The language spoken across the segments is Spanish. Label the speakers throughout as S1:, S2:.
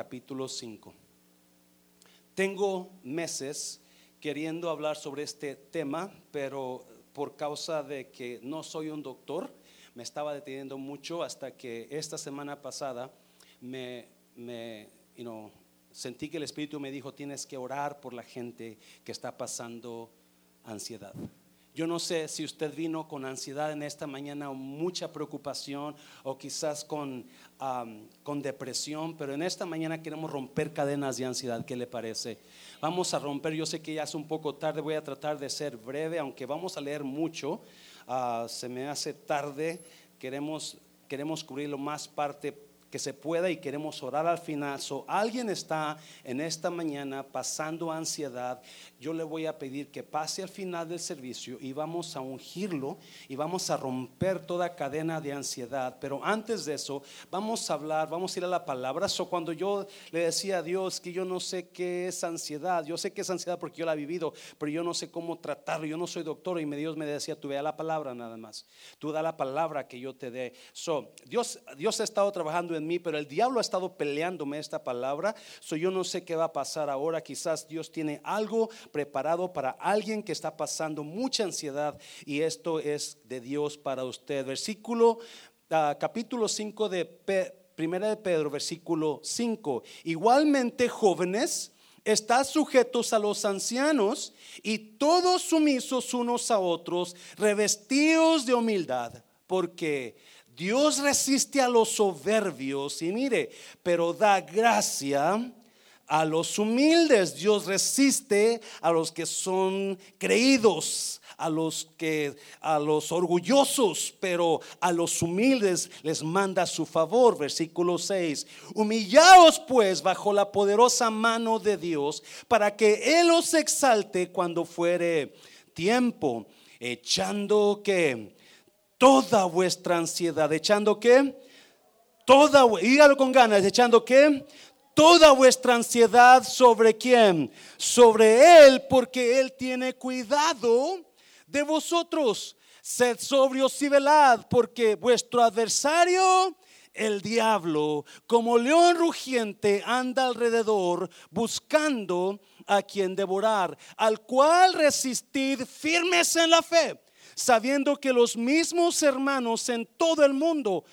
S1: capítulo 5. Tengo meses queriendo hablar sobre este tema, pero por causa de que no soy un doctor, me estaba deteniendo mucho hasta que esta semana pasada me, me sentí que el Espíritu me dijo, tienes que orar por la gente que está pasando ansiedad. Yo no sé si usted vino con ansiedad en esta mañana o mucha preocupación o quizás con, con depresión, pero en esta mañana queremos romper cadenas de ansiedad. ¿Qué le parece? Vamos a romper, yo sé que ya es un poco tarde, voy a tratar de ser breve, aunque vamos a leer mucho. Ah, se me hace tarde, queremos, queremos cubrir lo más parte que se pueda y queremos orar al final. So, alguien está en esta mañana pasando ansiedad. Yo le voy a pedir que pase al final del servicio y vamos a ungirlo y vamos a romper toda cadena de ansiedad. Pero antes de eso, vamos a hablar, vamos a ir a la palabra. So, cuando yo le decía a Dios que yo no sé qué es ansiedad, yo sé que es ansiedad porque yo la he vivido, pero yo no sé cómo tratarlo. Yo no soy doctor y Dios me decía, tú vea la palabra nada más. Tú da la palabra que yo te dé. So, Dios, Dios ha estado trabajando en mí, pero el diablo ha estado peleándome esta palabra. So yo no sé qué va a pasar ahora. Quizás Dios tiene algo preparado para alguien que está pasando mucha ansiedad y esto es de Dios para usted. Versículo ah, capítulo 5 de Primera de Pedro, versículo 5. Igualmente, jóvenes, Están sujetos a los ancianos y todos sumisos unos a otros, revestidos de humildad, porque Dios resiste a los soberbios y mire, pero da gracia a los humildes. Dios resiste a los que son creídos, a los que a los orgullosos, pero a los humildes les manda su favor. Versículo 6. Humillaos pues bajo la poderosa mano de Dios, para que él os exalte cuando fuere tiempo, echando que toda vuestra ansiedad, echando qué? Toda, dígalo con ganas, echando qué? Toda vuestra ansiedad sobre quién? Sobre Él, porque Él tiene cuidado de vosotros. Sed sobrios y velad, porque vuestro adversario, el diablo, como león rugiente, anda alrededor buscando a quien devorar, al cual resistid firmes en la fe sabiendo que los mismos hermanos en todo el mundo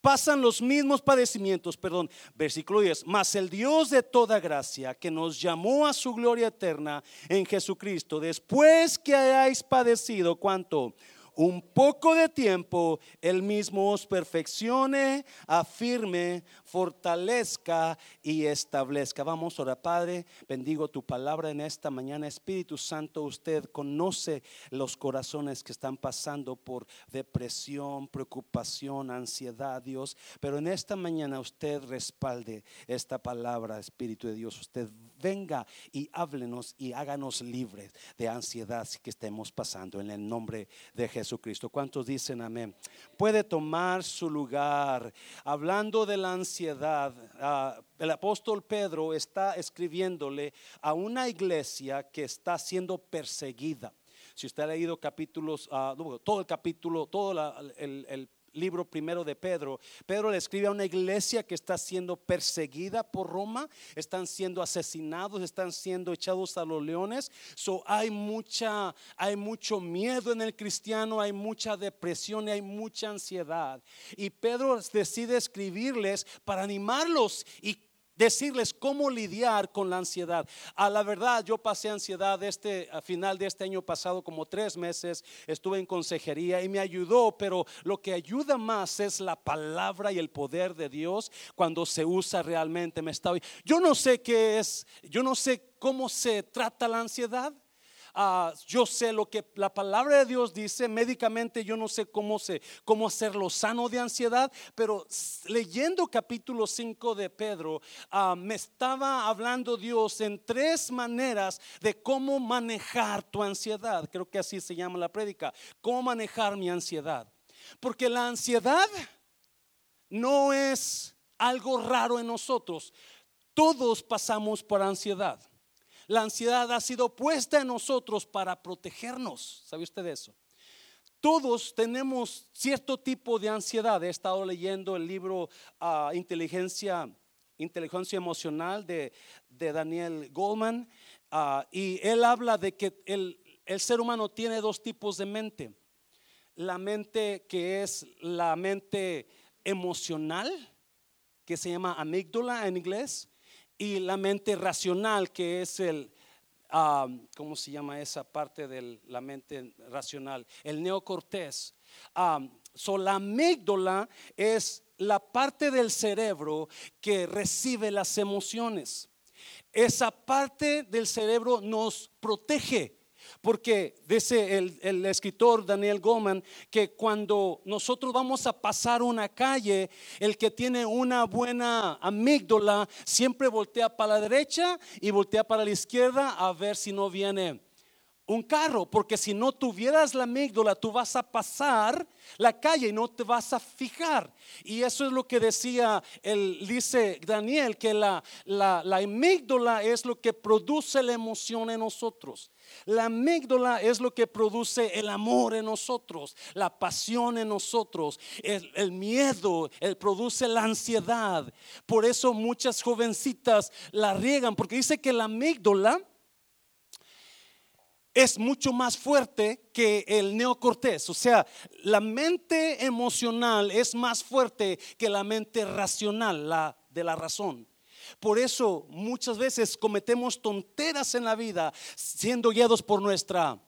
S1: pasan los mismos padecimientos, perdón, versículo 10, mas el Dios de toda gracia que nos llamó a su gloria eterna en Jesucristo, después que hayáis padecido, ¿cuánto? Un poco de tiempo, Él mismo os perfeccione, afirme, fortalezca y establezca. Vamos ahora, Padre, bendigo tu palabra en esta mañana. Espíritu Santo, usted conoce los corazones que están pasando por depresión, preocupación, ansiedad, Dios. Pero en esta mañana usted respalde esta palabra, Espíritu de Dios. Usted venga y háblenos y háganos libres de ansiedad que estemos pasando en el nombre de Jesucristo. ¿Cuántos dicen amén? Puede tomar su lugar. Hablando de la ansiedad, ah, el apóstol Pedro está escribiéndole a una iglesia que está siendo perseguida. Si usted ha leído capítulos, ah, todo el capítulo, todo el, el libro primero de Pedro, Pedro le escribe a una iglesia que está siendo perseguida por Roma, están siendo asesinados, están siendo echados a los leones. So hay mucha hay mucho miedo en el cristiano, hay mucha depresión y hay mucha ansiedad. Y Pedro decide escribirles para animarlos y decirles cómo lidiar con la ansiedad. A la verdad, yo pasé ansiedad este a final de este año pasado como tres meses, estuve en consejería y me ayudó, pero lo que ayuda más es la palabra y el poder de Dios cuando se usa realmente. Me está, yo no sé qué es, yo no sé cómo se trata la ansiedad. Ah, yo sé lo que la palabra de Dios dice, médicamente yo no sé cómo, se, cómo hacerlo sano de ansiedad, pero leyendo capítulo 5 de Pedro, ah, me estaba hablando Dios en tres maneras de cómo manejar tu ansiedad. Creo que así se llama la prédica, cómo manejar mi ansiedad. Porque la ansiedad no es algo raro en nosotros. Todos pasamos por ansiedad. La ansiedad ha sido puesta en nosotros para protegernos. ¿Sabe usted eso? Todos tenemos cierto tipo de ansiedad. He estado leyendo el libro ah, Inteligencia inteligencia emocional de, Daniel Goldman ah, y él habla de que el, el ser humano tiene dos tipos de mente. La mente que es la mente emocional, que se llama amígdala en inglés, y la mente racional, que es el, ah, ¿cómo se llama esa parte de la mente racional? El neocortés. Ah, so la amígdala es la parte del cerebro que recibe las emociones. Esa parte del cerebro nos protege. Porque dice el, escritor Daniel Goleman que cuando nosotros vamos a pasar una calle, el que tiene una buena amígdala siempre voltea para la derecha y voltea para la izquierda a ver si no viene un carro, porque si no tuvieras la amígdala, tú vas a pasar la calle y no te vas a fijar. Y eso es lo que decía, el, dice Daniel, que la, la, la amígdala es lo que produce la emoción en nosotros. La amígdala es lo que produce el amor en nosotros, la pasión en nosotros, el, miedo, el produce la ansiedad. Por eso muchas jovencitas la riegan, porque dice que la amígdala es mucho más fuerte que el neocortés. O sea, la mente emocional es más fuerte que la mente racional, la de la razón. Por eso muchas veces cometemos tonteras en la vida siendo guiados por nuestra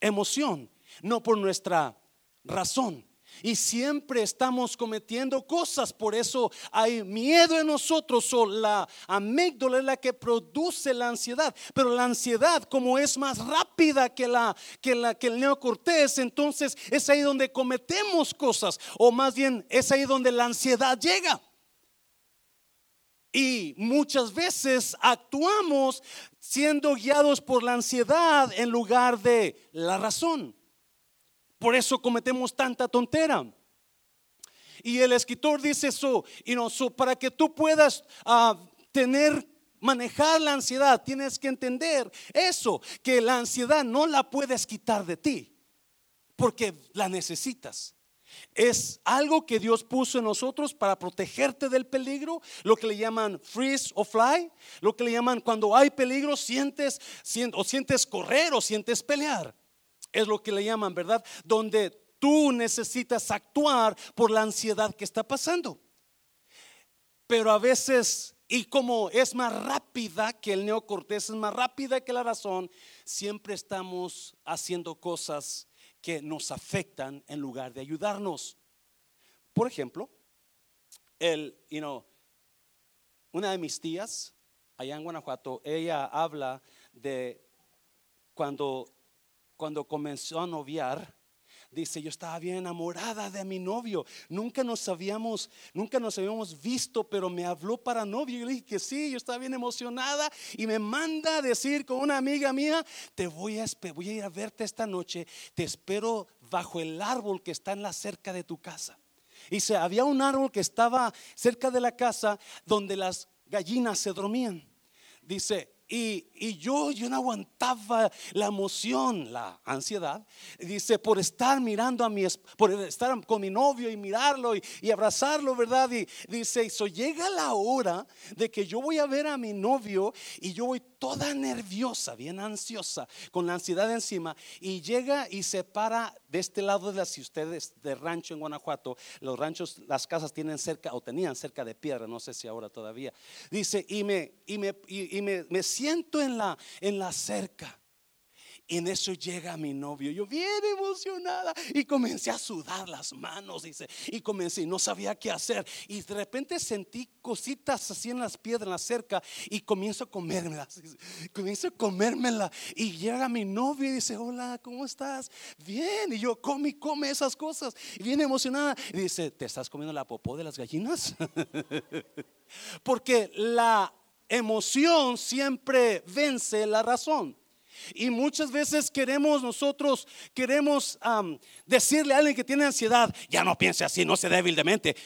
S1: emoción, no por nuestra razón. Y siempre estamos cometiendo cosas, por eso hay miedo en nosotros o la amígdala es la que produce la ansiedad. Pero la ansiedad, como es más rápida que, la, que, la, que el neocortés, entonces es ahí donde cometemos cosas, o más bien es ahí donde la ansiedad llega. Y muchas veces actuamos siendo guiados por la ansiedad en lugar de la razón. Por eso cometemos tanta tontera. Y el escritor dice eso, y no, para que tú puedas ah, tener manejar la ansiedad, tienes que entender eso, que la ansiedad no la puedes quitar de ti, porque la necesitas. Es algo que Dios puso en nosotros para protegerte del peligro, lo que le llaman freeze o fly, lo que le llaman cuando hay peligro sientes, o sientes correr o sientes pelear es lo que le llaman, ¿verdad? Donde tú necesitas actuar por la ansiedad que está pasando. Pero a veces, y como es más rápida que el neocortés, es más rápida que la razón, siempre estamos haciendo cosas que nos afectan en lugar de ayudarnos. Por ejemplo, el, you know, una de mis tías allá en Guanajuato, ella habla de cuando cuando comenzó a noviar, dice, yo estaba bien enamorada de mi novio. Nunca nos habíamos, nunca nos habíamos visto, pero me habló para novio. Yo le dije que sí, yo estaba bien emocionada y me manda a decir con una amiga mía, te voy a, voy a ir a verte esta noche, te espero bajo el árbol que está en la cerca de tu casa. Y había un árbol que estaba cerca de la casa donde las gallinas se dormían. Dice, y, yo, yo no aguantaba la emoción, la ansiedad. Dice, por estar mirando a mi, por estar con mi novio y mirarlo y, abrazarlo, ¿verdad? Y dice, eso llega la hora de que yo voy a ver a mi novio y yo voy toda nerviosa, bien ansiosa, con la ansiedad encima. Y llega y se para de este lado de las, si ustedes de rancho en Guanajuato, los ranchos, las casas tienen cerca o tenían cerca de piedra, no sé si ahora todavía. Dice, y me, y me, y, me, me siento en la, en la cerca. Y en eso llega mi novio, yo bien emocionada y comencé a sudar las manos, y comencé, no sabía qué hacer. Y de repente sentí cositas así en las piedras, en la cerca, y comienzo a comérmelas, comienzo a comérmela. Y llega mi novio y dice, hola, ¿cómo estás? Bien, y yo come come esas cosas, y viene emocionada. Y dice, ¿te estás comiendo la popó de las gallinas? Porque la emoción siempre vence la razón. Y muchas veces queremos nosotros, queremos decirle a alguien que tiene ansiedad, ya no piense así, no se débil de.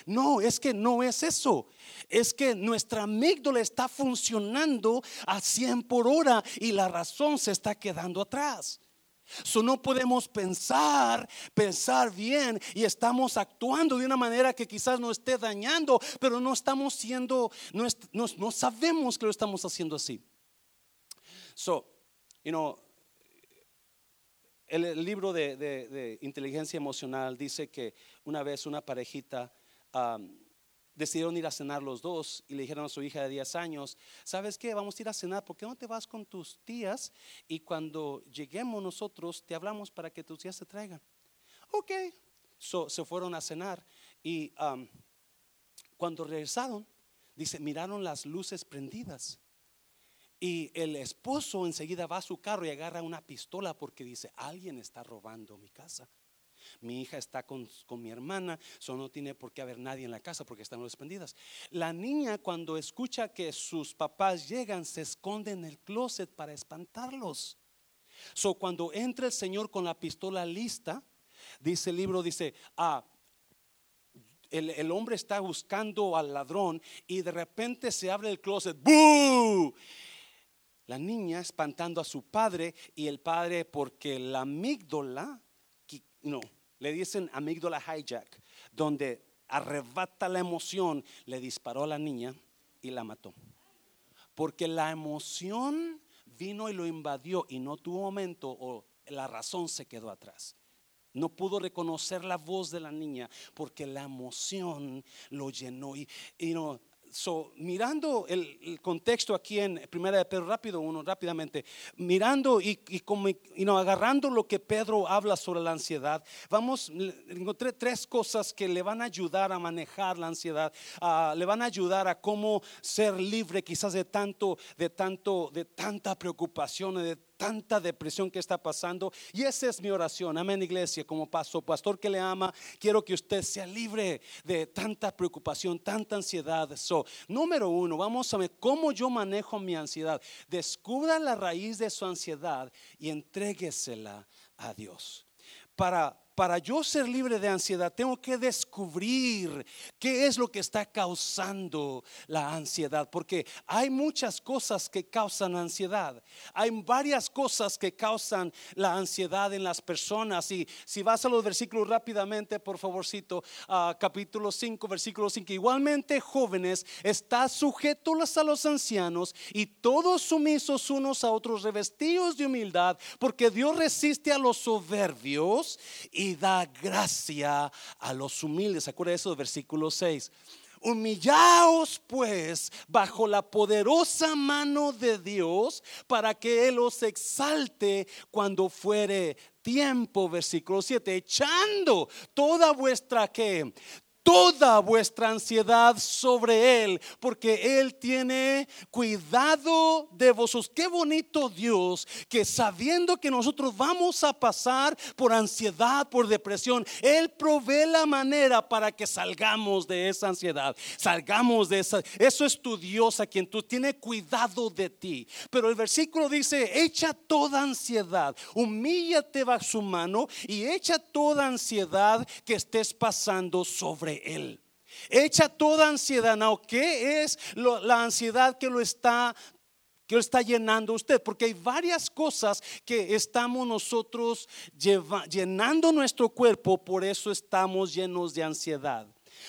S1: No, es que no es eso. Es que nuestra amígdala está funcionando a 100 por hora y la razón se está quedando atrás. So, no podemos pensar, pensar bien y estamos actuando de una manera que quizás nos esté dañando, pero no estamos siendo, no, no, sabemos que lo estamos haciendo así. So, you know, el, libro de, inteligencia emocional dice que una vez una parejita decidieron ir a cenar los dos y le dijeron a su hija de 10 años, ¿sabes qué? Vamos a ir a cenar, ¿por qué no te vas con tus tías? Y cuando lleguemos nosotros, te hablamos para que tus tías te traigan. Ok, se fueron a cenar y cuando regresaron, dice, miraron las luces prendidas. Y el esposo enseguida va a su carro y agarra una pistola porque dice, alguien está robando mi casa. Mi hija está con, mi hermana, solo no tiene por qué haber nadie en la casa porque están desprendidas. La niña cuando escucha que sus papás llegan se esconde en el closet para espantarlos. So cuando entra el Señor con la pistola lista, dice el libro, dice, ah, el, el, hombre está buscando al ladrón y de repente se abre el closet. ¡Bú! La niña espantando a su padre y el padre porque la amígdala, no, le dicen amígdala hijack, donde arrebata la emoción, le disparó a la niña y la mató. Porque la emoción vino y lo invadió y no tuvo momento o la razón se quedó atrás. No pudo reconocer la voz de la niña porque la emoción lo llenó. Y, y no, So, mirando el, contexto aquí en Primera de Pedro, rápido uno, rápidamente, mirando y, como, agarrando lo que Pedro habla sobre la ansiedad, vamos, encontré tres cosas que le van a ayudar a manejar la ansiedad, le van a ayudar a cómo ser libre quizás de tanto, de tanto, de tanta preocupación, de tanta depresión que está pasando. Y esa es mi oración. Amén, iglesia. Como pastor, pastor que le ama, quiero que usted sea libre de tanta preocupación, tanta ansiedad. So, número uno, vamos a ver cómo yo manejo mi ansiedad. Descubra la raíz de su ansiedad y entréguesela a Dios. Para para yo ser libre de ansiedad, tengo que descubrir qué es lo que está causando la ansiedad. Porque hay muchas cosas que causan ansiedad. Hay varias cosas que causan la ansiedad en las personas. Y si vas a los versículos rápidamente, por favorcito, a capítulo 5, versículo 5. Igualmente, jóvenes, está sujetos a los ancianos y todos sumisos unos a otros, revestidos de humildad, porque Dios resiste a los soberbios y da gracia a los humildes. ¿Se acuerda de eso? Versículo 6. Humillaos pues bajo la poderosa mano de Dios para que Él os exalte cuando fuere tiempo. Versículo 7. Echando toda vuestra que toda vuestra ansiedad sobre Él, porque Él tiene cuidado de vosotros. Qué bonito Dios que sabiendo que nosotros vamos a pasar por ansiedad, por depresión, Él provee la manera para que salgamos de esa ansiedad, salgamos de esa. Eso es tu Dios a quien tú tiene cuidado de ti. Pero el versículo dice, echa toda ansiedad, humíllate bajo su mano y echa toda ansiedad que estés pasando sobre él. Echa toda ansiedad. ¿no? ¿Qué es la ansiedad que lo está que lo está llenando usted, porque hay varias cosas que estamos nosotros llenando nuestro cuerpo, por eso estamos llenos de ansiedad.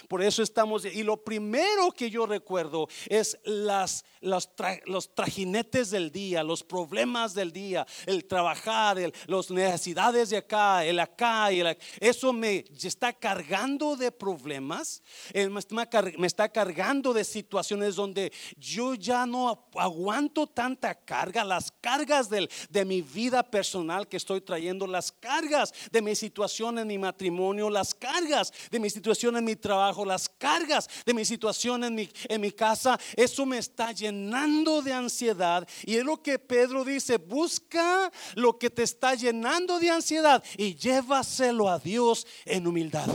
S1: Por eso estamos, y lo primero que yo recuerdo es las, los, los trajinetes del día, los problemas del día, el trabajar, las necesidades de acá, el acá, y eso me está cargando de problemas, me está cargando de situaciones donde yo ya no aguanto tanta carga, las cargas del, de mi vida personal que estoy trayendo, las cargas de mi situación en mi matrimonio, las cargas de mi situación en mi trabajo bajo las cargas de mi situación en mi, en mi casa, eso me está llenando de ansiedad. Y es lo que Pedro dice, busca lo que te está llenando de ansiedad y llévaselo a Dios en humildad.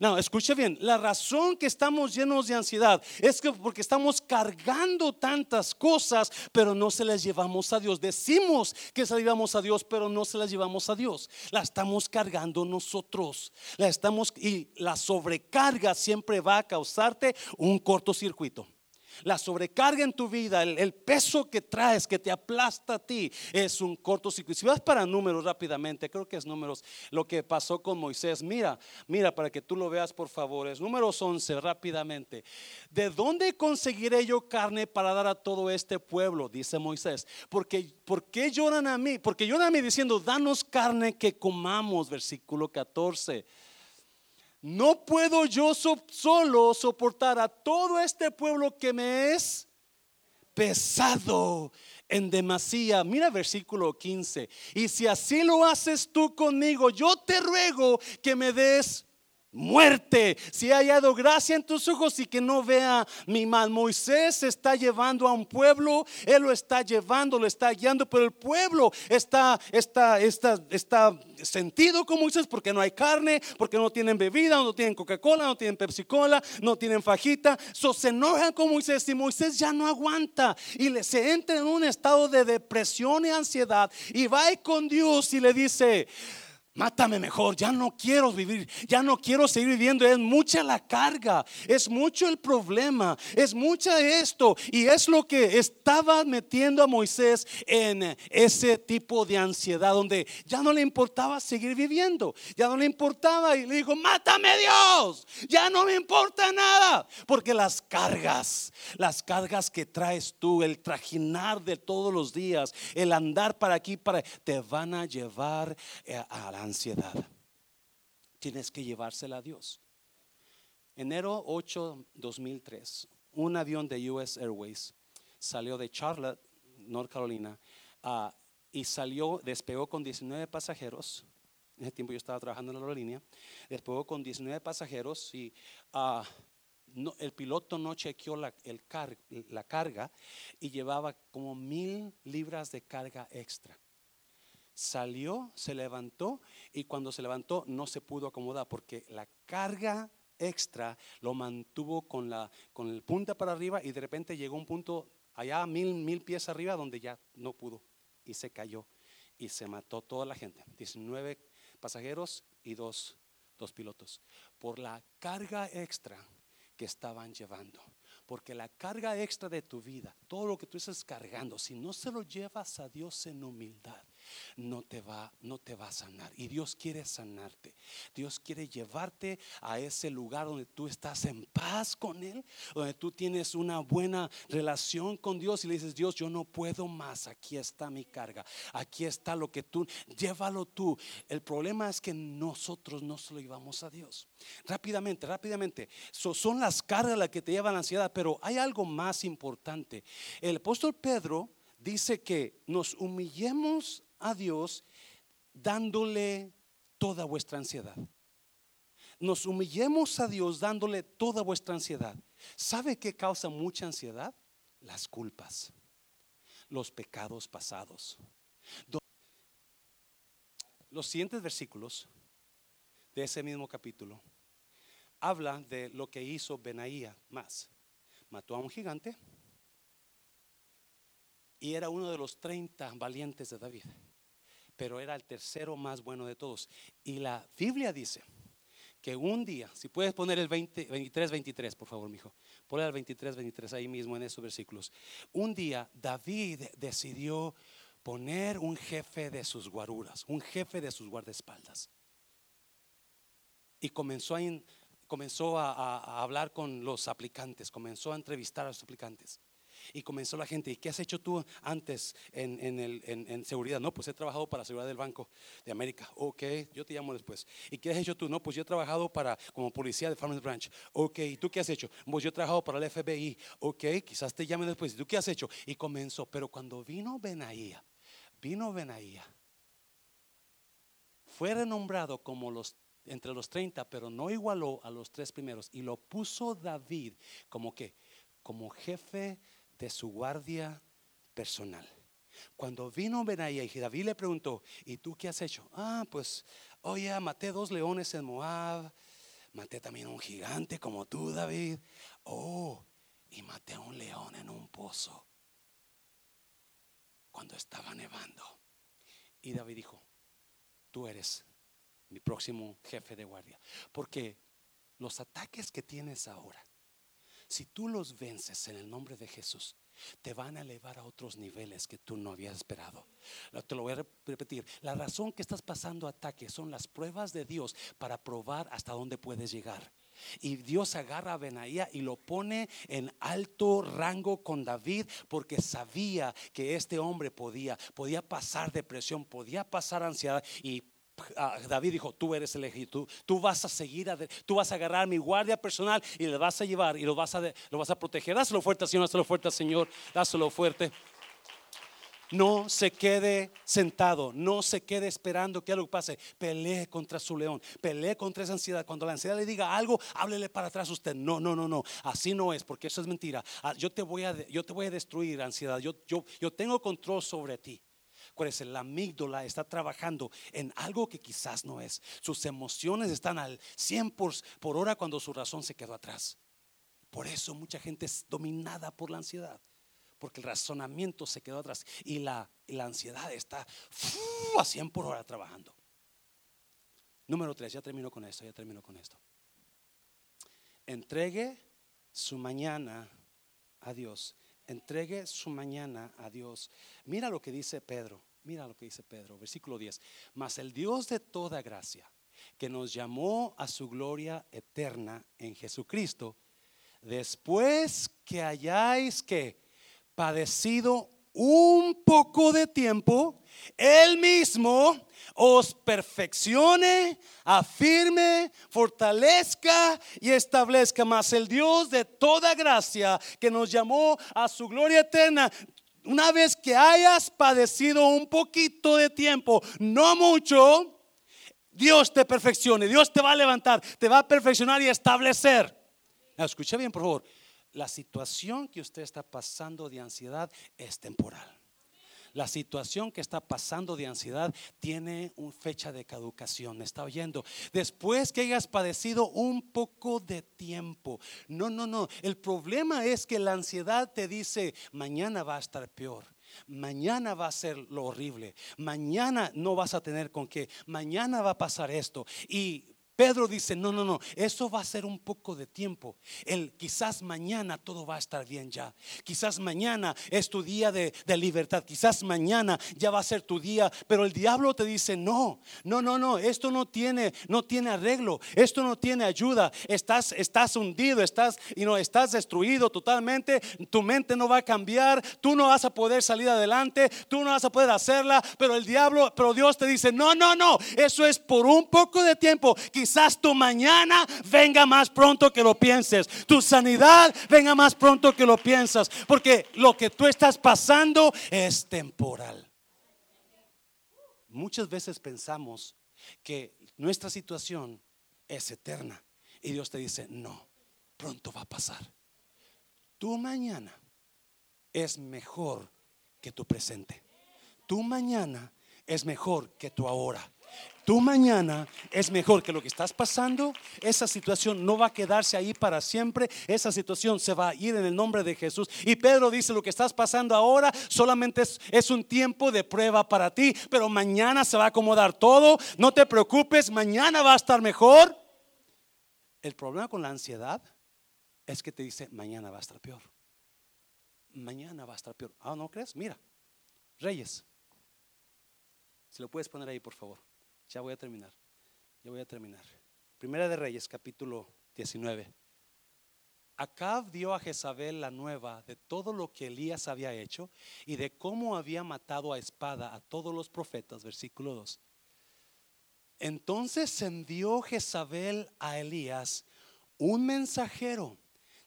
S1: No, escuche bien, la razón que estamos llenos de ansiedad es que porque estamos cargando tantas cosas, pero no se las llevamos a Dios. Decimos que se las llevamos a Dios, pero no se las llevamos a Dios. La estamos cargando nosotros. La estamos y la sobrecarga siempre va a causarte un cortocircuito. La sobrecarga en tu vida, el, peso que traes, que te aplasta a ti, es un cortocircuito. Si vas para números rápidamente, creo que es números, lo que pasó con Moisés. Mira, mira, para que tú lo veas, por favor. Es números 11, rápidamente. ¿De dónde conseguiré yo carne para dar a todo este pueblo? Dice Moisés. Porque, ¿Por qué lloran a mí? Porque lloran a mí diciendo, danos carne que comamos, versículo 14. No puedo yo solo soportar a todo este pueblo que me es pesado en demasía. Mira versículo 15. Y si así lo haces tú conmigo, yo te ruego que me des muerte. Si ha hallado gracia en tus ojos y que no vea mi mal. Moisés está llevando a un pueblo, él lo está llevando, lo está guiando, pero el pueblo está, está, está, está sentido con Moisés porque no hay carne, porque no tienen bebida, no tienen Coca-Cola, no tienen Pepsi-Cola, no tienen fajita. So, se enojan con Moisés y Moisés ya no aguanta y le, se entra en un estado de depresión y ansiedad y va con Dios y le dice, Mátame mejor, ya no quiero vivir, ya no quiero seguir viviendo. Es mucha la carga, es mucho el problema, es mucha esto. Y es lo que estaba metiendo a Moisés en ese tipo de ansiedad, donde ya no le importaba seguir viviendo, ya no le importaba. Y le dijo, mátame Dios, ya no me importa nada. Porque las cargas, las cargas que traes tú, el trajinar de todos los días, el andar para aquí, para, te van a llevar eh, a la ansiedad. Tienes que llevársela a Dios. Enero 8, 2003, un avión de US Airways salió de Charlotte, North Carolina, ah, y salió, despegó con 19 pasajeros. En ese tiempo yo estaba trabajando en la aerolínea. Despegó con 19 pasajeros y ah, el piloto no chequeó la, la carga y llevaba como mil libras de carga extra salió, se levantó y cuando se levantó no se pudo acomodar porque la carga extra lo mantuvo con, la, con el punta para arriba y de repente llegó un punto allá mil, mil pies arriba donde ya no pudo y se cayó y se mató toda la gente, 19 pasajeros y dos, dos pilotos, por la carga extra que estaban llevando. Porque la carga extra de tu vida, todo lo que tú estás cargando, si no se lo llevas a Dios en humildad, no te va, no te va a sanar. Y Dios quiere sanarte. Dios quiere llevarte a ese lugar donde tú estás en paz con Él, donde tú tienes una buena relación con Dios y le dices, Dios, yo no puedo más. Aquí está mi carga. Aquí está lo que tú, llévalo tú. El problema es que nosotros no se lo llevamos a Dios. Rápidamente, rápidamente. son las cargas las que te llevan a la ansiedad, pero hay algo más importante. El apóstol Pedro dice que nos humillemos a Dios dándole toda vuestra ansiedad. Nos humillemos a Dios dándole toda vuestra ansiedad. ¿Sabe qué causa mucha ansiedad? Las culpas, los pecados pasados. Los siguientes versículos de ese mismo capítulo habla de lo que hizo Benaía más. Mató a un gigante y era uno de los 30 valientes de David pero era el tercero más bueno de todos. Y la Biblia dice que un día, si puedes poner el 20, 23, 23, por favor, mijo, ponle el 23, 23 ahí mismo en esos versículos. Un día David decidió poner un jefe de sus guaruras, un jefe de sus guardaespaldas. Y comenzó a, comenzó a hablar con los aplicantes, comenzó a entrevistar a los aplicantes. Y comenzó la gente, ¿y qué has hecho tú antes en, seguridad? No, pues he trabajado para la seguridad del Banco de América. Ok, yo te llamo después. ¿Y qué has hecho tú? No, pues yo he trabajado para, como policía de Farmers Branch. Ok, ¿y tú qué has hecho? Pues yo he trabajado para el FBI. Ok, quizás te llame después. ¿Y tú qué has hecho? Y comenzó. Pero cuando vino Benaía, vino Benaía, fue renombrado como los entre los 30, pero no igualó a los tres primeros. Y lo puso David como que, como jefe de su guardia personal. Cuando vino Benaía y David le preguntó, ¿y tú qué has hecho? Ah, pues, oye, maté dos leones en Moab, maté también un gigante como tú, David. Oh, y maté a un león en un pozo cuando estaba nevando. Y David dijo, tú eres mi próximo jefe de guardia, porque los ataques que tienes ahora Si tú los vences en el nombre de Jesús, te van a elevar a otros niveles que tú no habías esperado. Te lo voy a repetir. La razón que estás pasando ataque son las pruebas de Dios para probar hasta dónde puedes llegar. Y Dios agarra a Benaía y lo pone en alto rango con David porque sabía que este hombre podía, podía pasar depresión, podía pasar ansiedad y David dijo, tú eres elegido, tú, vas a seguir, tú vas a agarrar mi guardia personal y le vas a llevar y lo vas a, lo vas a proteger. Dáselo fuerte, Señor, dáselo fuerte, Señor, dáselo fuerte. No se quede sentado, no se quede esperando que algo pase. Pelee contra su león, pelee contra esa ansiedad. Cuando la ansiedad le diga algo, háblele para atrás usted. No, no, no, no. Así no es, porque eso es mentira. Ah, yo te voy a, yo te voy a destruir, ansiedad. Yo, yo, yo tengo control sobre ti. Es La amígdala está trabajando en algo que quizás no es. Sus emociones están al 100 por, por hora cuando su razón se quedó atrás. Por eso mucha gente es dominada por la ansiedad porque el razonamiento se quedó atrás y la, la ansiedad está a 100 por hora trabajando. Número 3, ya termino con esto, ya termino con esto. Entregue su mañana a Dios. Entregue su mañana a Dios. Mira lo que dice Pedro. Mira lo que dice Pedro, versículo 10. Mas el Dios de toda gracia, que nos llamó a su gloria eterna en Jesucristo, después que hayáis que padecido un poco de tiempo, Él mismo os perfeccione, afirme, fortalezca y establezca más el Dios de toda gracia que nos llamó a su gloria eterna. Una vez que hayas padecido un poquito de tiempo, no mucho, Dios te perfeccione, Dios te va a levantar, te va a perfeccionar y establecer. Escucha bien, por favor la situación que usted está pasando de ansiedad es temporal. La situación que está pasando de ansiedad tiene una fecha de caducación. ¿Me está oyendo? Después que hayas padecido un poco de tiempo. No, no, no. El problema es que la ansiedad te dice, mañana va a estar peor. Mañana va a ser lo horrible. Mañana no vas a tener con qué. Mañana va a pasar esto. Y Pedro dice, no, no, no, eso va a ser un poco de tiempo. El, quizás mañana todo va a estar bien ya. Quizás mañana es tu día de, libertad. Quizás mañana ya va a ser tu día. Pero el diablo te dice, no, no, no, no, esto no tiene, no tiene arreglo. Esto no tiene ayuda. Estás, estás hundido, estás, y no, estás destruido totalmente. Tu mente no va a cambiar. Tú no vas a poder salir adelante. Tú no vas a poder hacerla. Pero el diablo, pero Dios te dice, no, no, no, eso es por un poco de tiempo tu mañana venga más pronto que lo pienses. Tu sanidad venga más pronto que lo piensas. Porque lo que tú estás pasando es temporal. Muchas veces pensamos que nuestra situación es eterna. Y Dios te dice, no, pronto va a pasar. Tu mañana es mejor que tu presente. Tu mañana es mejor que tu ahora tu mañana es mejor que lo que estás pasando. Esa situación no va a quedarse ahí para siempre. Esa situación se va a ir en el nombre de Jesús. Y Pedro dice, lo que estás pasando ahora solamente es, es un tiempo de prueba para ti, pero mañana se va a acomodar todo. No te preocupes, mañana va a estar mejor. El problema con la ansiedad es que te dice, mañana va a estar peor. Mañana va a estar peor. Ah, ¿no crees? Mira, Reyes. Si lo puedes poner ahí, por favor. Ya voy a terminar. Ya voy a terminar. Primera de Reyes, capítulo 19. Acab dio a Jezabel la nueva de todo lo que Elías había hecho y de cómo había matado a espada a todos los profetas, versículo 2. Entonces envió Jezabel a Elías un mensajero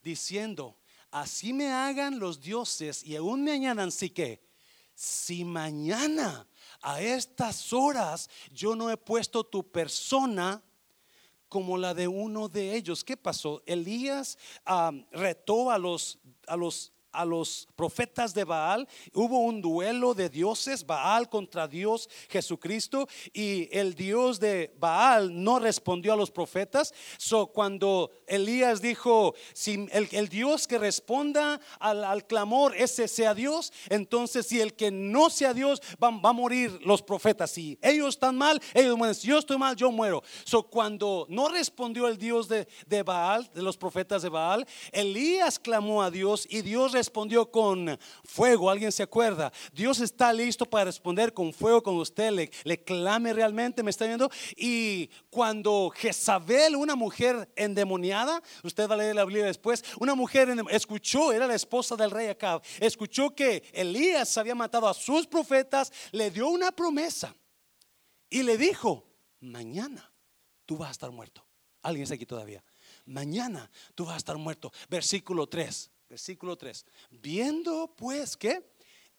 S1: diciendo, así me hagan los dioses y aún me añadan, sí que, si mañana a estas horas yo no he puesto tu persona como la de uno de ellos. ¿Qué pasó? Elías retó a los, a los a los profetas de Baal. Hubo un duelo de dioses, Baal contra Dios Jesucristo, y el Dios de Baal no respondió a los profetas. So, cuando Elías dijo, si el, Dios que responda al, clamor, ese sea Dios, entonces si el que no sea Dios, va, a morir los profetas. Si ellos están mal, ellos mueren. Si yo estoy mal, yo muero. So, cuando no respondió el Dios de, de Baal, de los profetas de Baal, Elías clamó a Dios y Dios respondió con fuego. ¿Alguien se acuerda? Dios está listo para responder con fuego con usted. Le, le clame realmente, ¿me está viendo? Y cuando Jezabel, una mujer endemoniada, usted va a leer la Biblia después, una mujer escuchó, era la esposa del rey Acab, escuchó que Elías había matado a sus profetas, le dio una promesa y le dijo, mañana tú vas a estar muerto. Alguien está aquí todavía. Mañana tú vas a estar muerto. Versículo 3. Versículo 3. Viendo pues que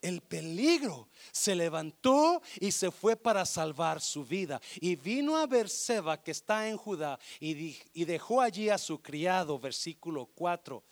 S1: el peligro, se levantó y se fue para salvar su vida. Y vino a Berseba, que está en Judá, y, dejó allí a su criado, versículo 4.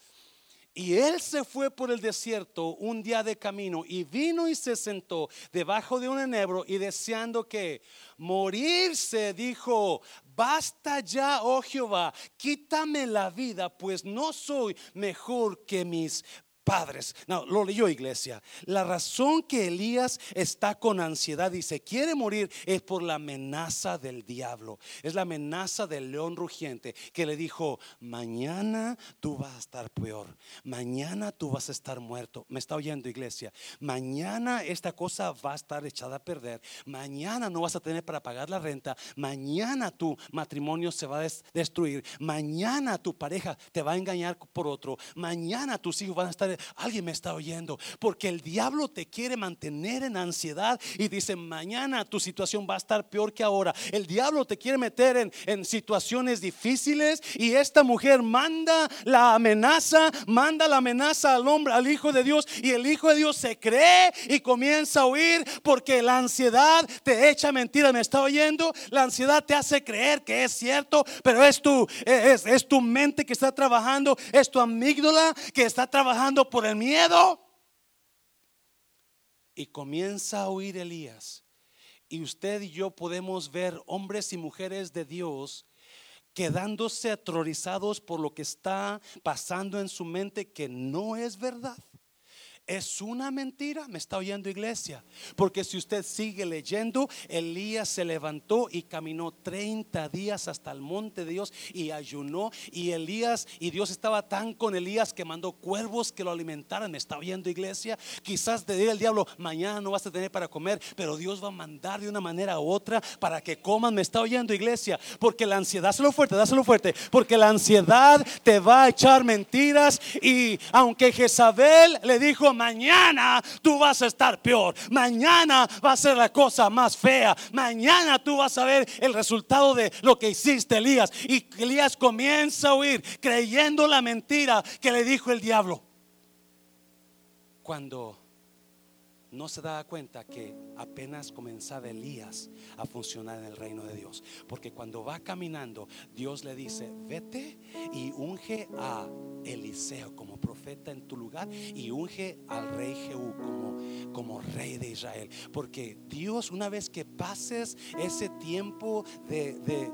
S1: Y él se fue por el desierto un día de camino y vino y se sentó debajo de un enebro y deseando que morirse, dijo, basta ya, oh Jehová, quítame la vida, pues no soy mejor que mis padres. No, lo leyó iglesia. La razón que Elías está con ansiedad y se quiere morir es por la amenaza del diablo. Es la amenaza del león rugiente que le dijo, mañana tú vas a estar peor. Mañana tú vas a estar muerto. Me está oyendo iglesia. Mañana esta cosa va a estar echada a perder. Mañana no vas a tener para pagar la renta. Mañana tu matrimonio se va a destruir. Mañana tu pareja te va a engañar por otro. Mañana tus hijos van a estar alguien me está oyendo, porque el diablo te quiere mantener en ansiedad y dice, mañana tu situación va a estar peor que ahora. El diablo te quiere meter en, en situaciones difíciles y esta mujer manda la amenaza, manda la amenaza al hombre, al Hijo de Dios y el Hijo de Dios se cree y comienza a huir porque la ansiedad te echa mentiras. ¿Me está oyendo? La ansiedad te hace creer que es cierto, pero es tu, es, es tu mente que está trabajando, es tu amígdala que está trabajando por el miedo. Y comienza a oír Elías. Y usted y yo podemos ver hombres y mujeres de Dios quedándose aterrorizados por lo que está pasando en su mente que no es verdad. Es una mentira, me está oyendo iglesia. Porque si usted sigue leyendo, Elías se levantó y caminó 30 días hasta el monte de Dios y ayunó. Y Elías, y Dios estaba tan con Elías que mandó cuervos que lo alimentaran. Me está oyendo iglesia. Quizás te diga el diablo, mañana no vas a tener para comer, pero Dios va a mandar de una manera u otra para que coman. Me está oyendo iglesia. Porque la ansiedad, dáselo fuerte, dáselo fuerte. Porque la ansiedad te va a echar mentiras. Y aunque Jezabel le dijo, mañana tú vas a estar peor, mañana va a ser la cosa más fea, mañana tú vas a ver el resultado de lo que hiciste Elías. Y Elías comienza a huir creyendo la mentira que le dijo el diablo. Cuando no se daba cuenta que apenas comenzaba Elías a funcionar en el reino de Dios. Porque cuando va caminando, Dios le dice, vete y unge a Eliseo como profeta en tu lugar y unge al rey Jehú como, como rey de Israel. Porque Dios, una vez que pases ese tiempo de, de,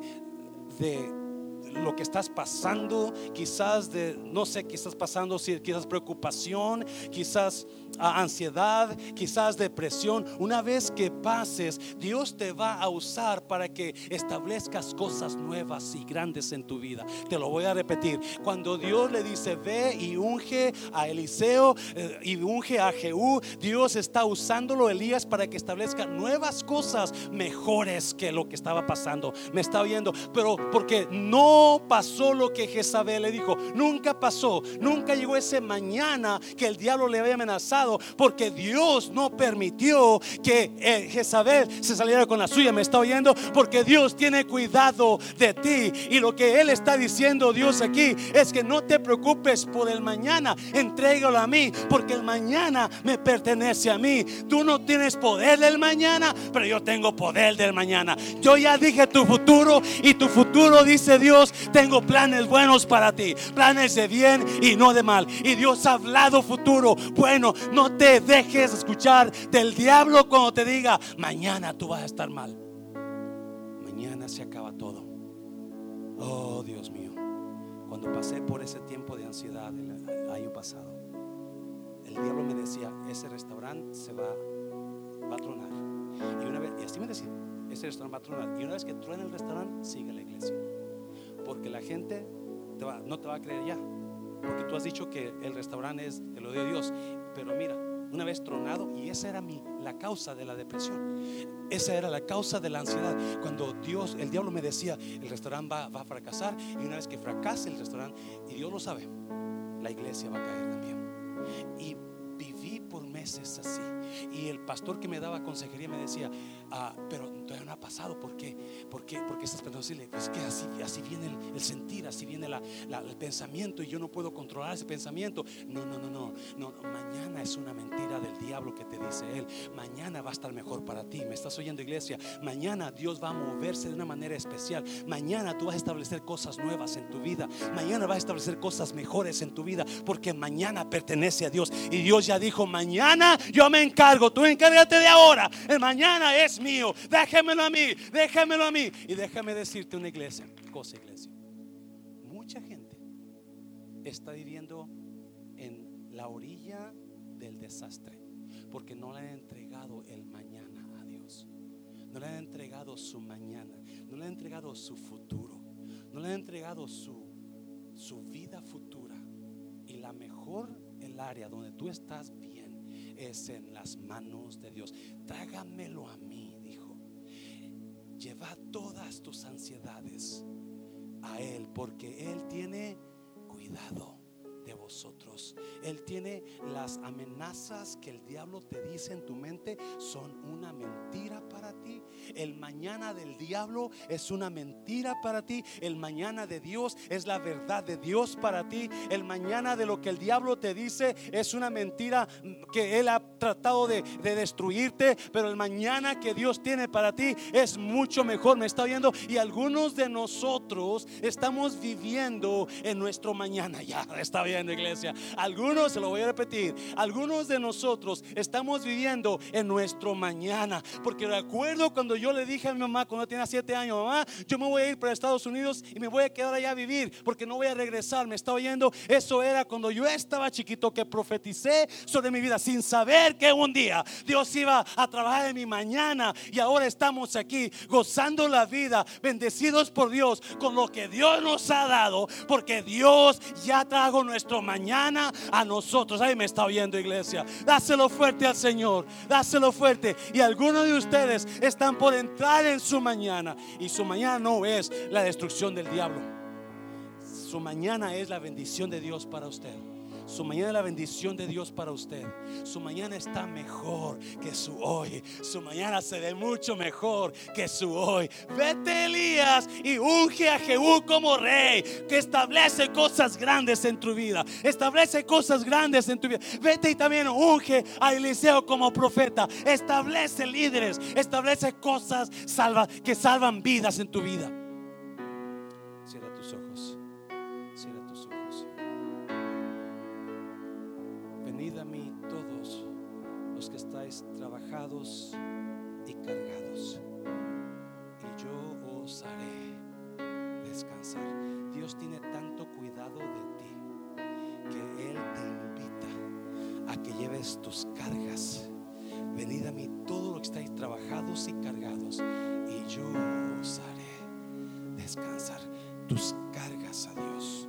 S1: de lo que estás pasando, quizás de, no sé qué estás pasando, quizás preocupación, quizás ansiedad, quizás depresión. Una vez que pases, Dios te va a usar para que establezcas cosas nuevas y grandes en tu vida. Te lo voy a repetir. Cuando Dios le dice, ve y unge a Eliseo eh, y unge a Jehú, Dios está usándolo Elías para que establezca nuevas cosas mejores que lo que estaba pasando. Me está oyendo, pero porque no pasó lo que Jezabel le dijo. Nunca pasó. Nunca llegó ese mañana que el diablo le había amenazado. Porque Dios no permitió que eh, Jezabel se saliera con la suya. ¿Me está oyendo? Porque Dios tiene cuidado de ti. Y lo que Él está diciendo Dios aquí es que no te preocupes por el mañana. Entrégalo a mí. Porque el mañana me pertenece a mí. Tú no tienes poder del mañana. Pero yo tengo poder del mañana. Yo ya dije tu futuro. Y tu futuro dice Dios, tengo planes buenos para ti, planes de bien y no de mal. Y Dios ha hablado futuro. Bueno, no te dejes escuchar del diablo cuando te diga, mañana tú vas a estar mal. Mañana se acaba todo. Oh, Dios mío. Cuando pasé por ese tiempo de ansiedad el año pasado, el diablo me decía, ese restaurante se va, a tronar. Y, una vez, así me decía, ese restaurante va a tronar. Y una vez que truena el restaurante, sigue la iglesia. Porque la gente no te va a creer ya. Porque tú has dicho que el restaurante es, te lo dio Dios. Pero mira, una vez tronado y esa era mi la causa de la depresión. Esa era la causa de la ansiedad. Cuando Dios, el diablo me decía, el restaurante va, va a fracasar y una vez que fracase el restaurante y Dios lo sabe, la iglesia va a caer también. Y viví por meses así. Y el pastor que me daba consejería me decía, ah, pero no ha pasado. ¿Por qué? ¿Por qué? Porque estás pensando pues que así, así viene el, sentir, así viene el pensamiento y yo no puedo controlar ese pensamiento. No, no, no, no, no. Mañana es una mentira del diablo que te dice él. Mañana va a estar mejor para ti. ¿Me estás oyendo, iglesia? Mañana Dios va a moverse de una manera especial. Mañana tú vas a establecer cosas nuevas en tu vida. Mañana vas a establecer cosas mejores en tu vida. Porque mañana pertenece a Dios. Y Dios ya dijo, mañana yo me encargo. Tú encárgate de ahora. El mañana es mío. Déjamelo a mí. Déjamelo a mí. Y déjame decirte una iglesia. Cosa iglesia. Mucha gente está viviendo en la orilla del desastre. Porque no le han entregado el mañana a Dios. No le han entregado su mañana. No le han entregado su futuro. No le han entregado su, su vida futura. Y la mejor, el área donde tú estás bien es en las manos de Dios. Trágamelo a mí. Lleva todas tus ansiedades a Él, porque Él tiene cuidado de vosotros. Él tiene las amenazas que el diablo te dice en tu mente son una mentira para ti. El mañana del diablo es una mentira para ti. El mañana de Dios es la verdad de Dios para ti. El mañana de lo que el diablo te dice es una mentira que él ha tratado de, destruirte. Pero el mañana que Dios tiene para ti es mucho mejor. Me está viendo. Y algunos de nosotros estamos viviendo en nuestro mañana. Ya está bien iglesia. Algunos, se lo voy a repetir, algunos de nosotros estamos viviendo en nuestro mañana. Porque recuerdo cuando yo le dije a mi mamá cuando tenía siete años, mamá, yo me voy a ir para Estados Unidos y me voy a quedar allá a vivir porque no voy a regresar. Me está oyendo. Eso era cuando yo estaba chiquito que profeticé sobre mi vida sin saber que un día Dios iba a trabajar en mi mañana. Y ahora estamos aquí gozando la vida, bendecidos por Dios con lo que Dios nos ha dado. Porque Dios ya trajo nuestro mañana a nosotros. Ahí me está oyendo, iglesia. Dáselo fuerte al Señor. Dáselo fuerte. Y algunos de ustedes están por entrar en su mañana. Y su mañana no es la destrucción del diablo. Su mañana es la bendición de Dios para usted. Su mañana es la bendición de Dios para usted. Su mañana está mejor que su hoy. Su mañana se ve mucho mejor que su hoy. Vete Elías y unge a Jehú como rey, que establece cosas grandes en tu vida. Establece cosas grandes en tu vida. Vete y también unge a Eliseo como profeta. Establece líderes, establece cosas que salvan vidas en tu vida. Y cargados, y yo os haré descansar. Dios tiene tanto cuidado de ti que Él te invita a que lleves tus cargas. Venid a mí todo lo que estáis trabajados y cargados, y yo os haré descansar. Tus cargas a Dios,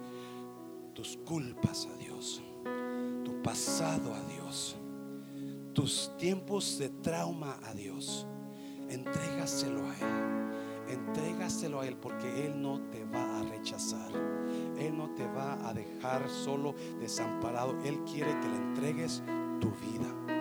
S1: tus culpas a Dios, tu pasado a Dios tus tiempos de trauma a Dios, entrégaselo a Él. Entrégaselo a Él porque Él no te va a rechazar. Él no te va a dejar solo desamparado. Él quiere que le entregues tu vida.